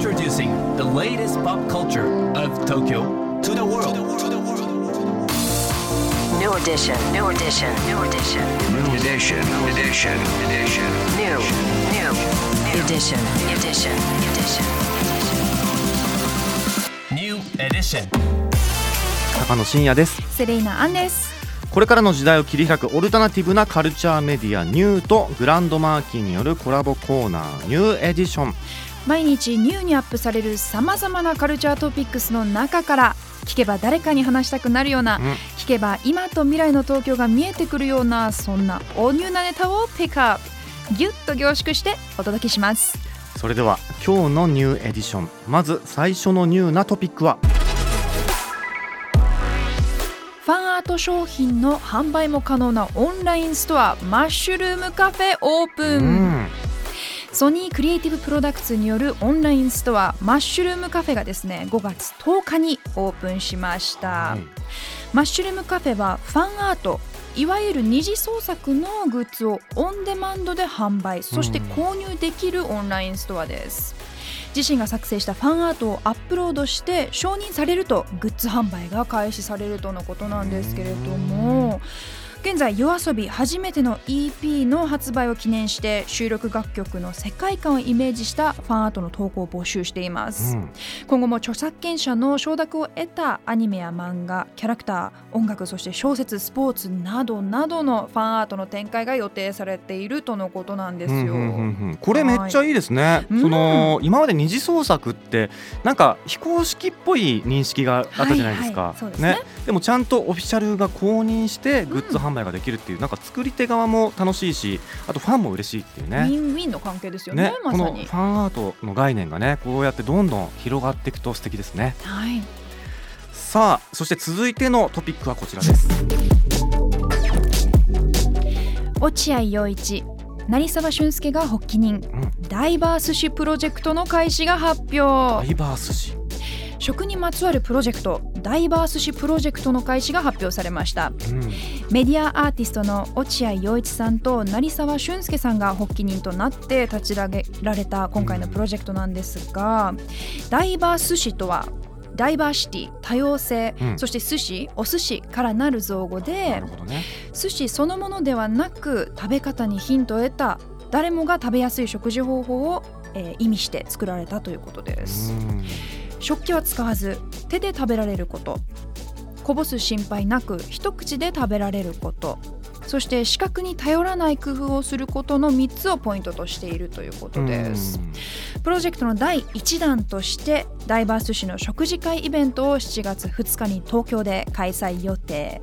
Introducing the latest pop culture of Tokyo to the world. New edition, new edition, new edition. New edition, edition, edition. New, new, edition, edition, edition. New edition. 高野真也ですセレイナアンですこれからの時代を切り開くオルタナティブなカルチャーメディアニューとグランドマーキーによるコラボコーナーニューエディション毎日ニューにアップされるさまざまなカルチャートピックスの中から聞けば誰かに話したくなるような、うん。聞けば今と未来の東京が見えてくるようなそんな大ニューなネタをピックアップ。ギュッと凝縮してお届けします。それでは今日のニューエディション。まず最初のニューなトピックは。ファンアート商品の販売も可能なオンラインストアマッシュルームカフェオープうン、んソニークリエイティブプロダクツによるオンラインストアマッシュルームカフェがですね5月10日にオープンしました、はいマッシュルームカフェはファンアートいわゆる二次創作のグッズをオンデマンドで販売そして購入できるオンラインストアです。自身が作成したファンアートをアップロードして承認されるとグッズ販売が開始されるとのことなんですけれども現在 YOASOBI 初めての EP の発売を記念して収録楽曲の世界観をイメージしたファンアートの投稿を募集しています、うん。今後も著作権者の承諾を得たアニメや漫画キャラクター音楽そして小説スポーツなどなどのファンアートの展開が予定されているとのことなんですよ。うんうんうんうんこれめっちゃいいですね、うん。その今まで二次創作ってなんか非公式っぽい認識があったじゃないですか、はいはいですね。でもちゃんとオフィシャルが公認してグッズ販売ができるっていう、なんか作り手側も楽しいしあとファンも嬉しいっていうウねィンウィンの関係ですよねね、まさに。このフ。ァンアートの概念がねこうやってどんどん広がっていくと素敵ですね。はい、さあそして続いてのトピックはこちらです。落合陽一成沢俊介が発起人、ん。ダイバース誌プロジェクトの開始が発表。ダイバース誌食にまつわるプロジェクトダイバース誌プロジェクトの開始が発表されました。うん。メディアアーティストの落合陽一さんと成沢俊介さんが発起人となって立ち上げられた今回のプロジェクトなんですが、ダイバース誌とはダイバーシティ多様性、うん。そして寿司お寿司からなる造語なでね。寿司そのものではなく食べ方にヒントを得た誰もが食べやすい食事方法を、えー意味して作られたということです。うん食器は使わず手で食べられること。こぼす心配なく一口で食べられること。そして視覚に頼らない工夫をすることの3つをポイントとしているということです。プロジェクトの第1弾としてダイバース誌の食事会イベントを7月2日に東京で開催予定。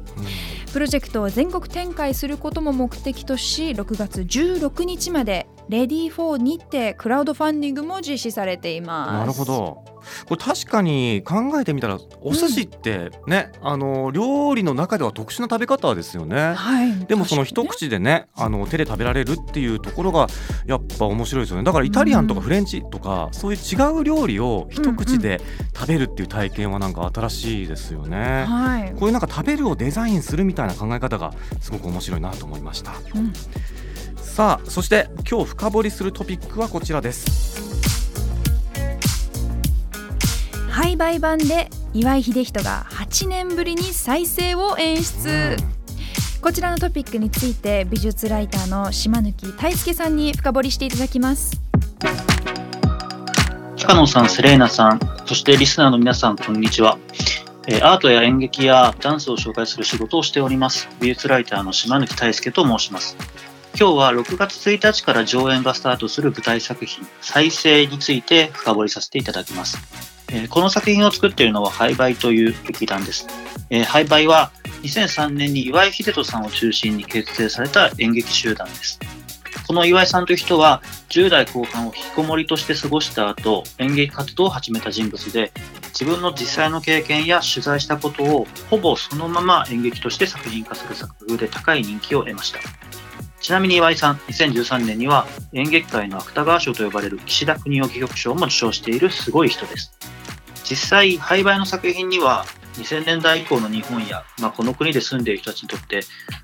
プロジェクトを全国展開することも目的とし6月16日までレディー4にてクラウドファンディングも実施されています。なるほど。これ確かに考えてみたらお寿司ってね、あの料理の中では特殊な食べ方ですよね。はい、でもその一口でねあの手で食べられるっていうところがやっぱ面白いですよね。だからイタリアンとかフレンチとか、そういう違う料理を一口で食べるっていう体験はなんか新しいですよね。にね。はい、こういうなんか食べるをデザインするみたいな考え方がすごく面白いなと思いました。うんさあそして今日深掘りするトピックはこちらです。廃売版で岩井秀人が8年ぶりに再生を演出、こちらのトピックについて美術ライターの島貫大輔さんに深掘りしていただきます高野さん、セレーナさん、そしてリスナーの皆さん、こんにちは。えーアートや演劇やダンスを紹介する仕事をしております。美術ライターの島貫大輔と申します。今日は6月1日から上演がスタートする舞台作品、再生について深掘りさせていただきます。えーこの作品を作っているのはハイバイという劇団です。えーハイバイは2003年に岩井秀人さんを中心に結成された演劇集団です。この岩井さんという人は10代後半を引きこもりとして過ごした後、演劇活動を始めた人物で、自分の実際の経験や取材したことをほぼそのまま演劇として作品化する作風で高い人気を得ました。ちなみに岩井さん、2013年には演劇界の芥川賞と呼ばれる岸田国夫戯曲賞も受賞しているすごい人です。実際、廃売の作品には2000年代以降の日本や、まあ、この国で住んでいる人たちにとって、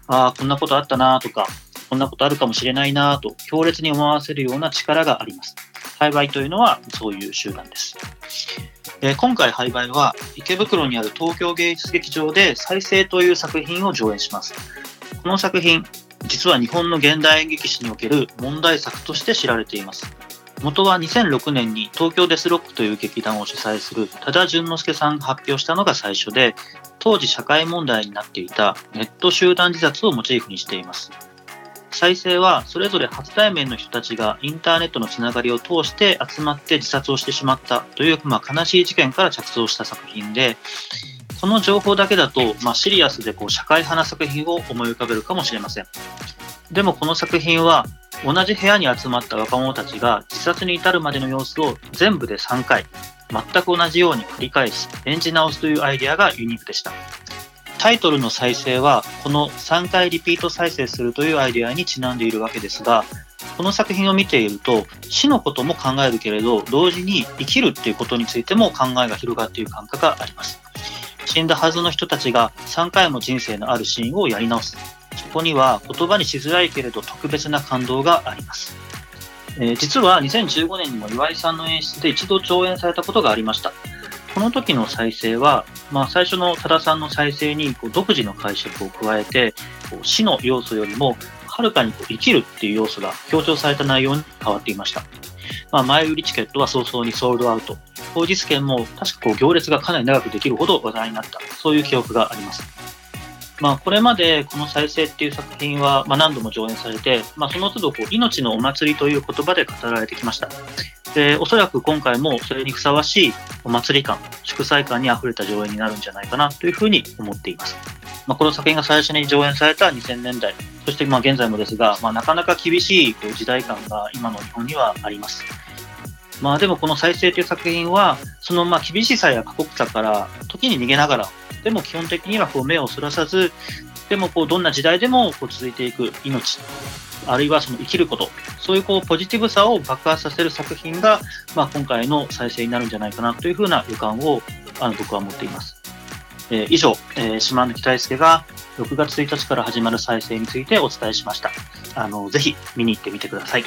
ああ、こんなことあったなとか、こんなことあるかもしれないなと強烈に思わせるような力があります。栽培というのはそういう集団です。えー今回栽培は池袋にある東京芸術劇場で再生という作品を上演します。この作品、実は日本の現代演劇史における問題作として知られています。元は2006年に東京デスロックという劇団を主催する多田淳之介さんが発表したのが最初で、当時社会問題になっていたネット集団自殺をモチーフにしています。再生はそれぞれ初対面の人たちがインターネットのつながりを通して集まって自殺をしてしまったという、まあ、悲しい事件から着想した作品で、この情報だけだと、まあ、シリアスでこう社会派な作品を思い浮かべるかもしれません。でもこの作品は同じ部屋に集まった若者たちが自殺に至るまでの様子を全部で3回、全く同じように繰り返し演じ直すというアイデアがユニークでした。タイトルの再生はこの3回リピート再生するというアイデアにちなんでいるわけですが、この作品を見ていると死のことも考えるけれど同時に生きるっていうことについても考えが広がっている感覚があります。死んだはずの人たちが3回も人生のあるシーンをやり直す。そこには言葉にしづらいけれど特別な感動があります。えー実は2015年にも岩井さんの演出で一度上演されたことがありました。この時の再生は、まあ、最初の多田さんの再生にこう独自の解釈を加えて、こう死の要素よりもはるかにこう生きるっていう要素が強調された内容に変わっていました。まあ、前売りチケットは早々にソールドアウト。当日券も確かこう行列がかなり長くできるほど話題になった。そういう記憶があります。まあ、これまでこの再生っていう作品は、ま、何度も上演されて、まあ、その都度こう命のお祭りという言葉で語られてきました。で、おそらく今回もそれにふさわしいお祭り感、祝祭感に溢れた上演になるんじゃないかなというふうに思っています。まあ、この作品が最初に上演された2000年代、そしてま現在もですが、まあ、なかなか厳しい時代感が今の日本にはあります。まあでもこの再生という作品は、そのまあ厳しさや過酷さから時に逃げながら、でも基本的にはこう目をそらさず、でもこうどんな時代でもこう続いていく命、あるいはその生きること、そういうこうポジティブさを爆発させる作品が、まあ、今回の再生になるんじゃないかなというふうな予感をあの僕は持っています。えー以上、えー島貫大輔が6月1日から始まる再生についてお伝えしました。あのぜひ見に行ってみてください。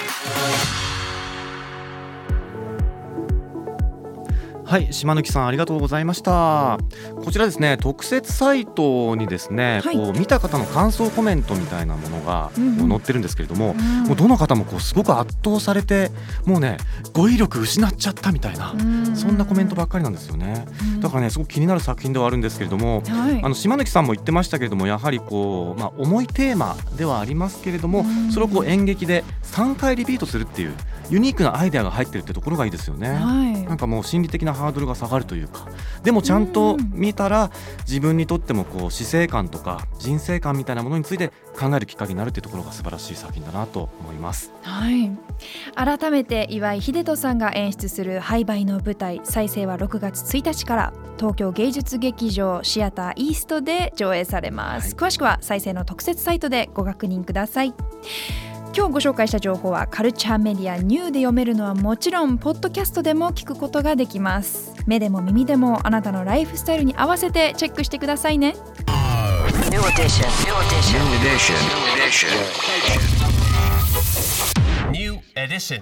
はい島貫さんありがとうございました。こちらですね特設サイトにですね、はい。こう見た方の感想コメントみたいなものが載ってるんですけれども、うん。もうどの方もこうすごく圧倒されてもうね語彙力失っちゃったみたいな、そんなコメントばっかりなんですよね。だからねすごく気になる作品ではあるんですけれども、はい。あの島貫さんも言ってましたけれどもやはりこう、まあ、重いテーマではありますけれども、うん。それをこう演劇で3回リピートするっていうユニークなアイデアが入ってるってところがいいですよね。はい。なんかもう心理的なハードルが下がるというか。でもちゃんと見たら自分にとってもこう死生観とか人生観みたいなものについて考えるきっかけになるっていうところが素晴らしい作品だなと思います。はい、改めて岩井秀人さんが演出する廃売の舞台再生は6月1日から東京芸術劇場シアターイーストで上映されます、詳しくは再生の特設サイトでご確認ください今日ご紹介した情報はカルチャーメディアニューで読めるのはもちろんポッドキャストでも聞くことができます目でも耳でもあなたのライフスタイルに合わせてチェックしてくださいね New edition. New edition. New edition. New edition. New edition.